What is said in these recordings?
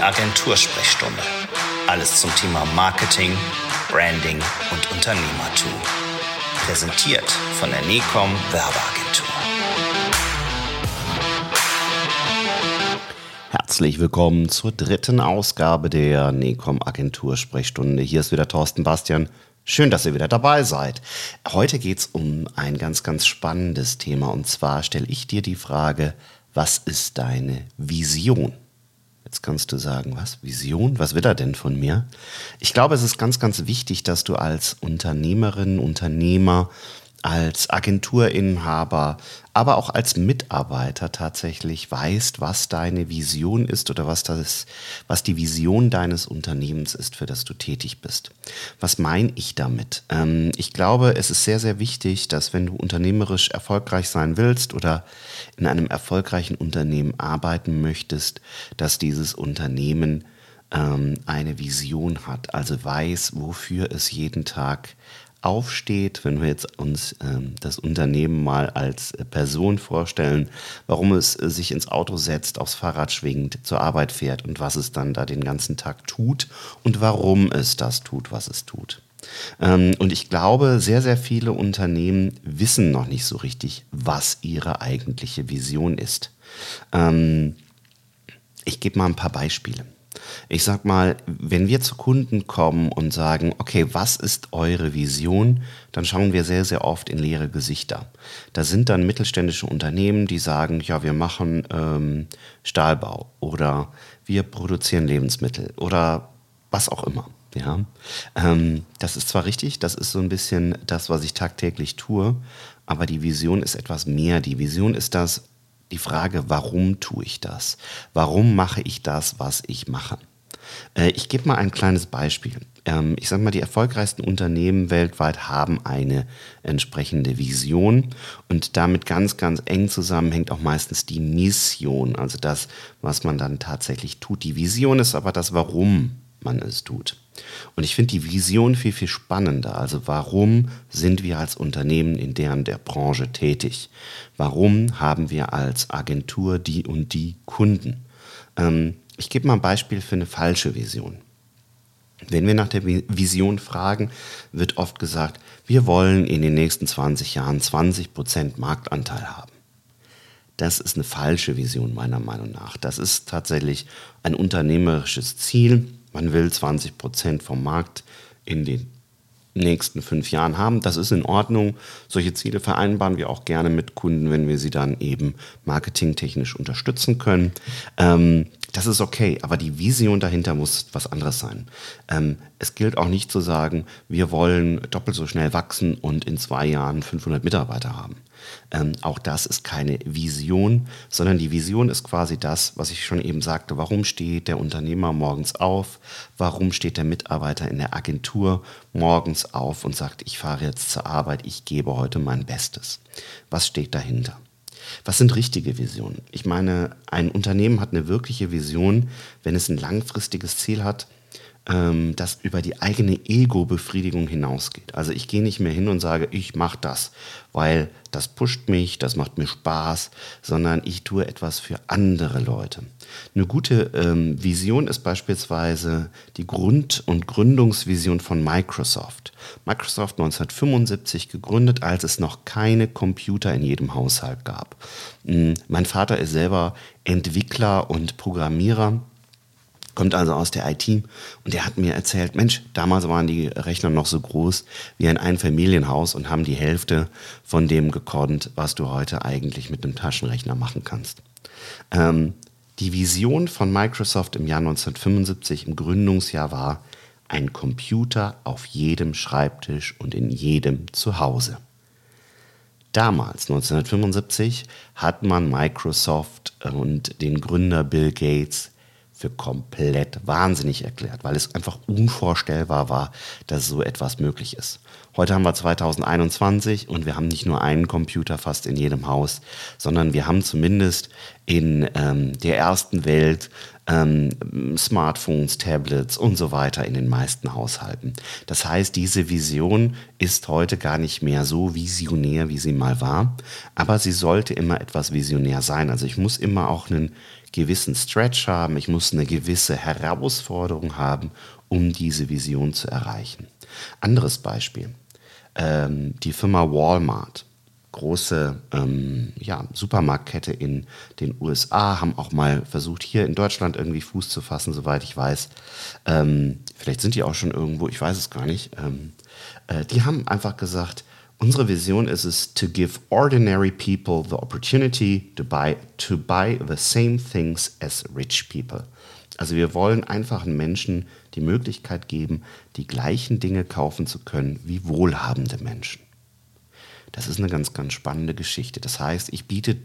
Die Agentursprechstunde. Alles zum Thema Marketing, Branding und Unternehmertum. Präsentiert von der NECOM Werbeagentur. Herzlich willkommen zur dritten Ausgabe der NECOM Agentursprechstunde. Hier ist wieder Thorsten Bastian. Schön, dass ihr wieder dabei seid. Heute geht es um ein ganz, ganz spannendes Thema. Und zwar stelle ich dir die Frage, was ist deine Vision? Jetzt kannst du sagen, was? Vision? Was will er denn von mir? Ich glaube, es ist ganz, ganz wichtig, dass du als Unternehmerin, Unternehmer als Agenturinhaber, aber auch als Mitarbeiter tatsächlich weißt, was deine Vision ist oder was das, was die Vision deines Unternehmens ist, für das du tätig bist. Was meine ich damit? Ähm, ich glaube, es ist sehr, sehr wichtig, dass wenn du unternehmerisch erfolgreich sein willst oder in einem erfolgreichen Unternehmen arbeiten möchtest, dass dieses Unternehmen ähm, eine Vision hat, also weiß, wofür es jeden Tag aufsteht, wenn wir jetzt uns ähm, das Unternehmen mal als äh, Person vorstellen, warum es äh, sich ins Auto setzt, aufs Fahrrad schwingt, zur Arbeit fährt und was es dann da den ganzen Tag tut und warum es das tut, was es tut. Ähm, und ich glaube, sehr, sehr viele Unternehmen wissen noch nicht so richtig, was ihre eigentliche Vision ist. Ähm, ich gebe mal ein paar Beispiele. Ich sag mal, wenn wir zu Kunden kommen und sagen, okay, was ist eure Vision, dann schauen wir sehr, sehr oft in leere Gesichter. Da sind dann mittelständische Unternehmen, die sagen, ja, wir machen ähm, Stahlbau oder wir produzieren Lebensmittel oder was auch immer. Ja, ähm, das ist zwar richtig, das ist so ein bisschen das, was ich tagtäglich tue, aber die Vision ist etwas mehr. Die Vision ist das, die Frage, warum tue ich das? Warum mache ich das, was ich mache? Äh, ich gebe mal ein kleines Beispiel. Ähm, ich sage mal, die erfolgreichsten Unternehmen weltweit haben eine entsprechende Vision und damit ganz, ganz eng zusammenhängt auch meistens die Mission, also das, was man dann tatsächlich tut. Die Vision ist aber das, warum man es tut. Und ich finde die Vision viel, viel spannender. Also warum sind wir als Unternehmen in deren der Branche tätig? Warum haben wir als Agentur die und die Kunden? Ähm, ich gebe mal ein Beispiel für eine falsche Vision. Wenn wir nach der Vision fragen, wird oft gesagt, wir wollen in den nächsten 20 Jahren 20% Marktanteil haben. Das ist eine falsche Vision meiner Meinung nach. Das ist tatsächlich ein unternehmerisches Ziel. Man will 20% vom Markt in den nächsten fünf Jahren haben. Das ist in Ordnung. Solche Ziele vereinbaren wir auch gerne mit Kunden, wenn wir sie dann eben marketingtechnisch unterstützen können. Ähm, das ist okay, aber die Vision dahinter muss was anderes sein. Ähm, es gilt auch nicht zu sagen, wir wollen doppelt so schnell wachsen und in zwei Jahren 500 Mitarbeiter haben. Ähm, auch das ist keine Vision, sondern die Vision ist quasi das, was ich schon eben sagte. Warum steht der Unternehmer morgens auf? Warum steht der Mitarbeiter in der Agentur morgens auf und sagt, ich fahre jetzt zur Arbeit, ich gebe heute mein Bestes? Was steht dahinter? Was sind richtige Visionen? Ich meine, ein Unternehmen hat eine wirkliche Vision, wenn es ein langfristiges Ziel hat, ähm, das über die eigene Ego-Befriedigung hinausgeht. Also ich gehe nicht mehr hin und sage, ich mache das, weil das pusht mich, das macht mir Spaß, sondern ich tue etwas für andere Leute. Eine gute ähm, Vision ist beispielsweise die Grund- und Gründungsvision von Microsoft. Microsoft 1975 gegründet, als es noch keine Computer in jedem Haushalt gab. Hm, mein Vater ist selber Entwickler und Programmierer kommt also aus der IT und der hat mir erzählt, Mensch, damals waren die Rechner noch so groß wie ein Einfamilienhaus und haben die Hälfte von dem gekonnt, was du heute eigentlich mit einem Taschenrechner machen kannst. Ähm, die Vision von Microsoft im Jahr 1975 im Gründungsjahr war ein Computer auf jedem Schreibtisch und in jedem Zuhause. Damals, 1975, hat man Microsoft und den Gründer Bill Gates für komplett wahnsinnig erklärt, weil es einfach unvorstellbar war, dass so etwas möglich ist. Heute haben wir 2021 und wir haben nicht nur einen Computer fast in jedem Haus, sondern wir haben zumindest in ähm, der ersten Welt ähm, Smartphones, Tablets und so weiter in den meisten Haushalten. Das heißt, diese Vision ist heute gar nicht mehr so visionär, wie sie mal war, aber sie sollte immer etwas visionär sein. Also ich muss immer auch einen gewissen Stretch haben, ich muss eine gewisse Herausforderung haben, um diese Vision zu erreichen. Anderes Beispiel, ähm, die Firma Walmart große ähm, ja, Supermarktkette in den USA, haben auch mal versucht, hier in Deutschland irgendwie Fuß zu fassen, soweit ich weiß. Ähm, vielleicht sind die auch schon irgendwo, ich weiß es gar nicht. Ähm, äh, die haben einfach gesagt, unsere Vision ist es, to give ordinary people the opportunity to buy, to buy the same things as rich people. Also wir wollen einfachen Menschen die Möglichkeit geben, die gleichen Dinge kaufen zu können wie wohlhabende Menschen. Das ist eine ganz, ganz spannende Geschichte. Das heißt, ich biete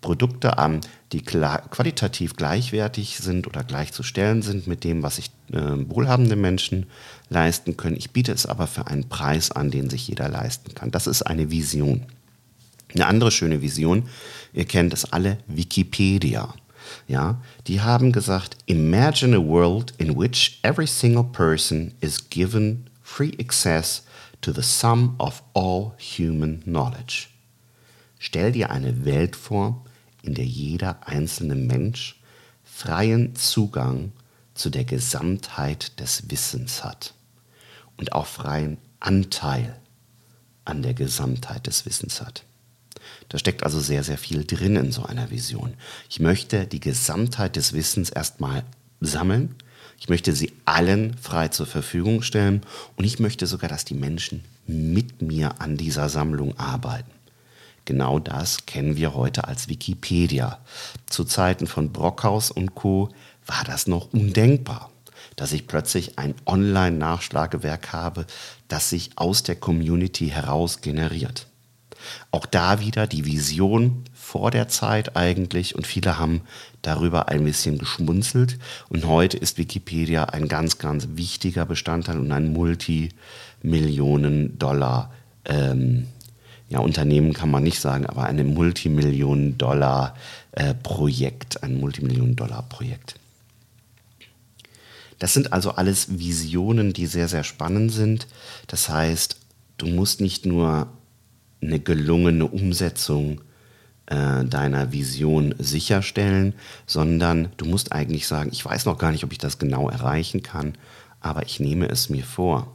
Produkte an, die qualitativ gleichwertig sind oder gleichzustellen sind mit dem, was sich äh, wohlhabende Menschen leisten können. Ich biete es aber für einen Preis an, den sich jeder leisten kann. Das ist eine Vision. Eine andere schöne Vision, ihr kennt es alle, Wikipedia. Ja, die haben gesagt, imagine a world in which every single person is given free access to the sum of all human knowledge. Stell dir eine Welt vor, in der jeder einzelne Mensch freien Zugang zu der Gesamtheit des Wissens hat und auch freien Anteil an der Gesamtheit des Wissens hat. Da steckt also sehr, sehr viel drin in so einer Vision. Ich möchte die Gesamtheit des Wissens erstmal sammeln, ich möchte sie allen frei zur Verfügung stellen und ich möchte sogar, dass die Menschen mit mir an dieser Sammlung arbeiten. Genau das kennen wir heute als Wikipedia. Zu Zeiten von Brockhaus und Co. war das noch undenkbar, dass ich plötzlich ein Online-Nachschlagewerk habe, das sich aus der Community heraus generiert. Auch da wieder die Vision vor der Zeit eigentlich und viele haben darüber ein bisschen geschmunzelt und heute ist Wikipedia ein ganz, ganz wichtiger Bestandteil und ein Multimillionen-Dollar ähm, ja, Unternehmen kann man nicht sagen, aber ein Multimillionen-Dollar-Projekt, äh, ein Multimillionen-Dollar-Projekt. Das sind also alles Visionen, die sehr, sehr spannend sind. Das heißt, du musst nicht nur eine gelungene Umsetzung äh, deiner Vision sicherstellen, sondern du musst eigentlich sagen, ich weiß noch gar nicht, ob ich das genau erreichen kann, aber ich nehme es mir vor.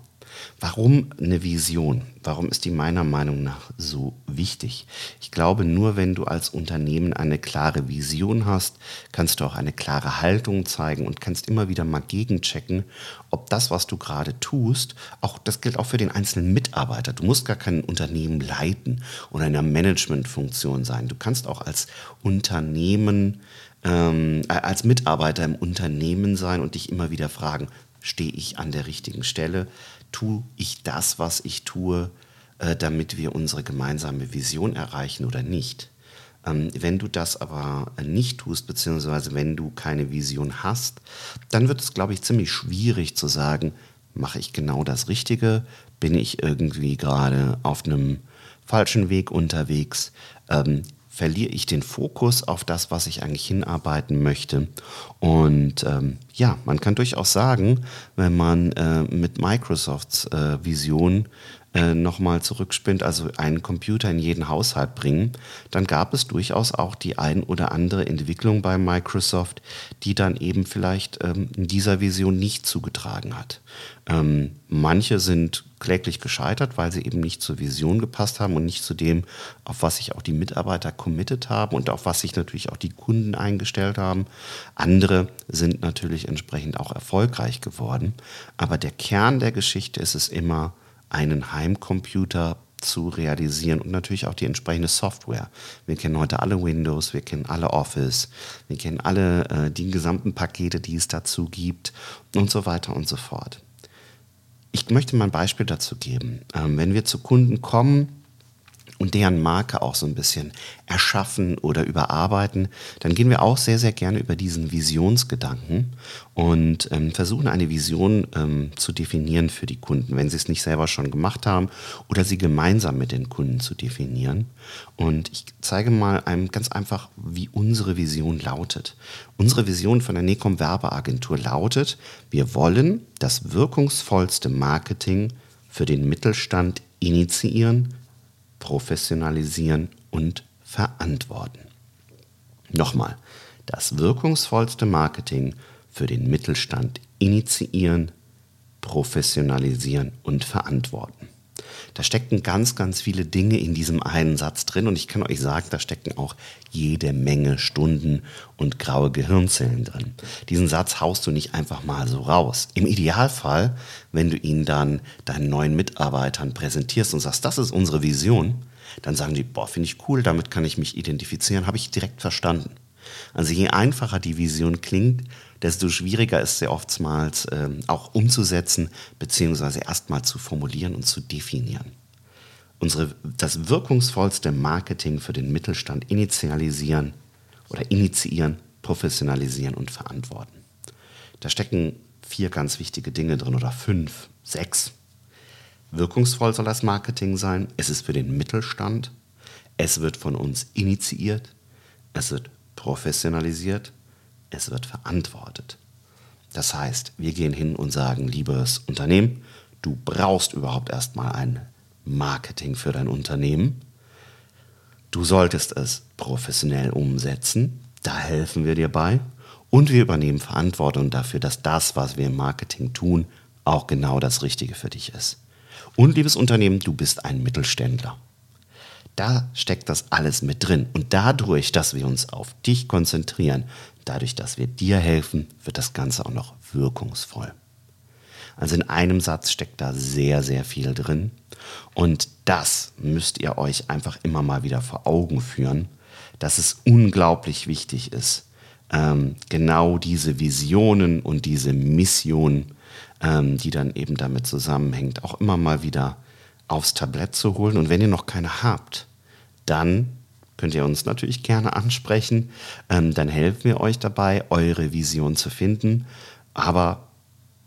Warum eine Vision? Warum ist die meiner Meinung nach so wichtig? Ich glaube, nur wenn du als Unternehmen eine klare Vision hast, kannst du auch eine klare Haltung zeigen und kannst immer wieder mal gegenchecken, ob das, was du gerade tust, auch das gilt auch für den einzelnen Mitarbeiter. Du musst gar kein Unternehmen leiten oder in einer Managementfunktion sein. Du kannst auch als Unternehmen ähm, äh, als Mitarbeiter im Unternehmen sein und dich immer wieder fragen, stehe ich an der richtigen Stelle? Tue ich das, was ich tue, äh, damit wir unsere gemeinsame Vision erreichen oder nicht. Ähm, wenn du das aber nicht tust, beziehungsweise wenn du keine Vision hast, dann wird es, glaube ich, ziemlich schwierig zu sagen, mache ich genau das Richtige, bin ich irgendwie gerade auf einem falschen Weg unterwegs, ähm, verliere ich den Fokus auf das, was ich eigentlich hinarbeiten möchte. Und ähm, ja, man kann durchaus sagen, wenn man äh, mit Microsofts äh, Vision äh, nochmal zurückspinnt, also einen Computer in jeden Haushalt bringen, dann gab es durchaus auch die ein oder andere Entwicklung bei Microsoft, die dann eben vielleicht ähm, in dieser Vision nicht zugetragen hat. Ähm, manche sind kläglich gescheitert, weil sie eben nicht zur Vision gepasst haben und nicht zu dem, auf was sich auch die Mitarbeiter committed haben und auf was sich natürlich auch die Kunden eingestellt haben. Andere sind natürlich entsprechend auch erfolgreich geworden. Aber der Kern der Geschichte ist es immer, einen Heimcomputer zu realisieren und natürlich auch die entsprechende Software. Wir kennen heute alle Windows, wir kennen alle Office, wir kennen alle äh, die gesamten Pakete, die es dazu gibt und so weiter und so fort. Ich möchte mal ein Beispiel dazu geben. Ähm, wenn wir zu Kunden kommen und deren Marke auch so ein bisschen erschaffen oder überarbeiten, dann gehen wir auch sehr, sehr gerne über diesen Visionsgedanken und ähm, versuchen eine Vision ähm, zu definieren für die Kunden, wenn sie es nicht selber schon gemacht haben oder sie gemeinsam mit den Kunden zu definieren. Und ich zeige mal einem ganz einfach, wie unsere Vision lautet. Unsere Vision von der Necom Werbeagentur lautet, wir wollen das wirkungsvollste Marketing für den Mittelstand initiieren, professionalisieren und verantworten. Nochmal, das wirkungsvollste Marketing für den Mittelstand initiieren, professionalisieren und verantworten. Da stecken ganz, ganz viele Dinge in diesem einen Satz drin und ich kann euch sagen, da stecken auch jede Menge Stunden und graue Gehirnzellen drin. Diesen Satz haust du nicht einfach mal so raus. Im Idealfall, wenn du ihn dann deinen neuen Mitarbeitern präsentierst und sagst, das ist unsere Vision, dann sagen die, boah, finde ich cool, damit kann ich mich identifizieren, habe ich direkt verstanden. Also je einfacher die Vision klingt, desto schwieriger ist sie oftmals ähm, auch umzusetzen, beziehungsweise erstmal zu formulieren und zu definieren. Unsere, das wirkungsvollste Marketing für den Mittelstand initialisieren oder initiieren, professionalisieren und verantworten. Da stecken vier ganz wichtige Dinge drin oder fünf, sechs. Wirkungsvoll soll das Marketing sein. Es ist für den Mittelstand. Es wird von uns initiiert. Es wird professionalisiert. Es wird verantwortet. Das heißt, wir gehen hin und sagen, liebes Unternehmen, du brauchst überhaupt erstmal ein Marketing für dein Unternehmen. Du solltest es professionell umsetzen. Da helfen wir dir bei. Und wir übernehmen Verantwortung dafür, dass das, was wir im Marketing tun, auch genau das Richtige für dich ist. Und liebes Unternehmen, du bist ein Mittelständler. Da steckt das alles mit drin. Und dadurch, dass wir uns auf dich konzentrieren, dadurch, dass wir dir helfen, wird das Ganze auch noch wirkungsvoll. Also in einem Satz steckt da sehr, sehr viel drin. Und das müsst ihr euch einfach immer mal wieder vor Augen führen, dass es unglaublich wichtig ist, ähm, genau diese Visionen und diese Mission ähm, die dann eben damit zusammenhängt, auch immer mal wieder aufs Tablett zu holen. Und wenn ihr noch keine habt, dann könnt ihr uns natürlich gerne ansprechen. Ähm, dann helfen wir euch dabei, eure Vision zu finden. Aber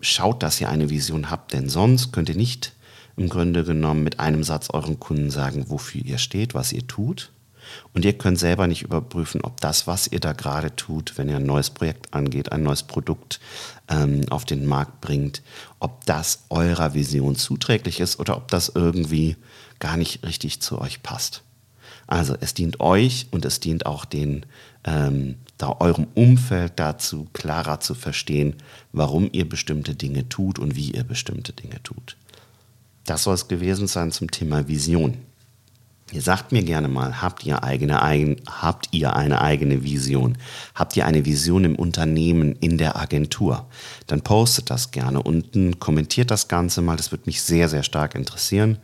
schaut, dass ihr eine Vision habt, denn sonst könnt ihr nicht im Grunde genommen mit einem Satz euren Kunden sagen, wofür ihr steht, was ihr tut. Und ihr könnt selber nicht überprüfen, ob das, was ihr da gerade tut, wenn ihr ein neues Projekt angeht, ein neues Produkt ähm, auf den Markt bringt, ob das eurer Vision zuträglich ist oder ob das irgendwie gar nicht richtig zu euch passt. Also es dient euch und es dient auch den, ähm, da eurem Umfeld dazu, klarer zu verstehen, warum ihr bestimmte Dinge tut und wie ihr bestimmte Dinge tut. Das soll es gewesen sein zum Thema Vision. Ihr sagt mir gerne mal, habt ihr, eigene, habt ihr eine eigene Vision? Habt ihr eine Vision im Unternehmen, in der Agentur? Dann postet das gerne unten, kommentiert das Ganze mal, das würde mich sehr, sehr stark interessieren.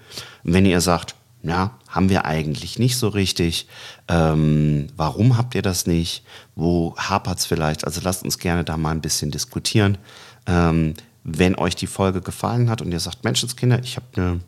Und wenn ihr sagt, ja, haben wir eigentlich nicht so richtig. Ähm, warum habt ihr das nicht? Wo hapert es vielleicht? Also lasst uns gerne da mal ein bisschen diskutieren. Ähm, wenn euch die Folge gefallen hat und ihr sagt, Menschenskinder, ich habe eine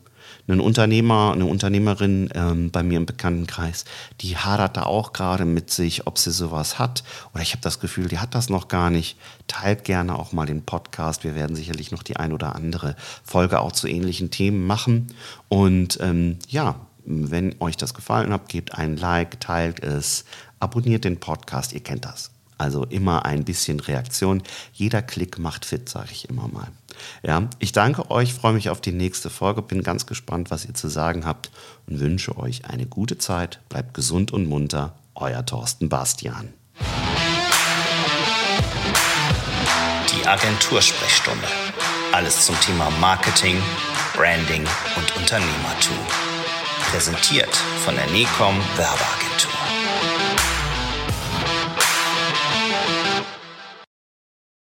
ein Unternehmer, eine Unternehmerin ähm, bei mir im Bekanntenkreis, die hadert da auch gerade mit sich, ob sie sowas hat. Oder ich habe das Gefühl, die hat das noch gar nicht. Teilt gerne auch mal den Podcast. Wir werden sicherlich noch die ein oder andere Folge auch zu ähnlichen Themen machen. Und ähm, ja, wenn euch das gefallen hat, gebt ein Like, teilt es, abonniert den Podcast, ihr kennt das. Also immer ein bisschen Reaktion. Jeder Klick macht fit, sage ich immer mal. Ja, ich danke euch, freue mich auf die nächste Folge, bin ganz gespannt, was ihr zu sagen habt und wünsche euch eine gute Zeit. Bleibt gesund und munter. Euer Thorsten Bastian. Die Agentursprechstunde. Alles zum Thema Marketing, Branding und Unternehmertum. Präsentiert von der NECOM Werbeagentur.